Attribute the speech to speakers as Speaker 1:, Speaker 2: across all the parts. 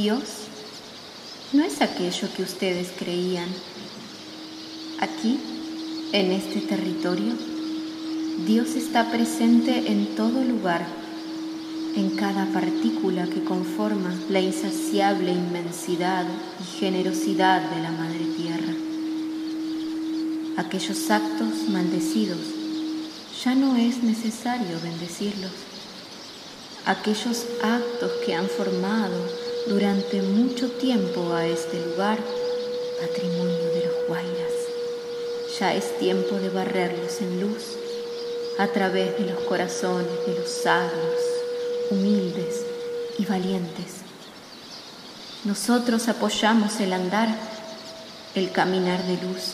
Speaker 1: Dios no es aquello que ustedes creían. Aquí, en este territorio, Dios está presente en todo lugar, en cada partícula que conforma la insaciable inmensidad y generosidad de la Madre Tierra. Aquellos actos maldecidos ya no es necesario bendecirlos. Aquellos actos que han formado durante mucho tiempo a este lugar patrimonio de los Guairas, ya es tiempo de barrerlos en luz a través de los corazones de los sabios, humildes y valientes. Nosotros apoyamos el andar, el caminar de luz.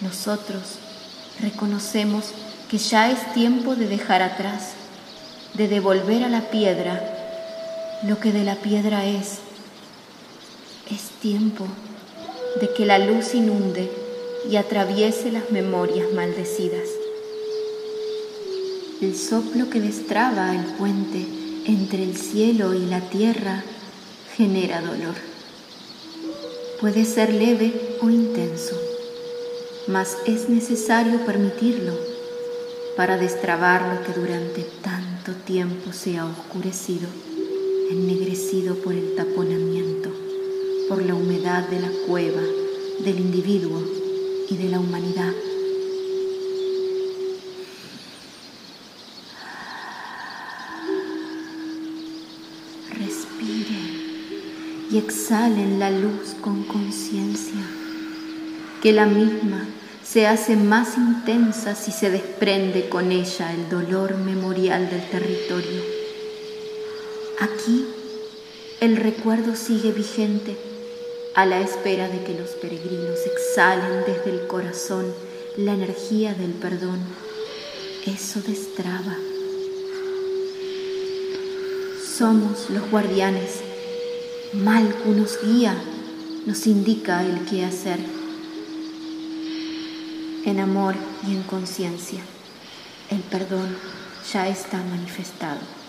Speaker 1: Nosotros reconocemos que ya es tiempo de dejar atrás, de devolver a la piedra lo que de la piedra es. Es tiempo de que la luz inunde y atraviese las memorias maldecidas el soplo que destraba el puente entre el cielo y la tierra genera dolor. Puede ser leve o intenso, mas es necesario permitirlo para destrabar lo que durante tanto tiempo se ha oscurecido, por el taponamiento, por la humedad de la cueva, del individuo y de la humanidad. y exhalen la luz con conciencia, que la misma se hace más intensa si se desprende con ella el dolor memorial del territorio. Aquí el recuerdo sigue vigente a la espera de que los peregrinos exhalen desde el corazón la energía del perdón. Eso destraba. Somos los guardianes Malku nos guía, nos indica el qué hacer. En amor y en conciencia, el perdón ya está manifestado.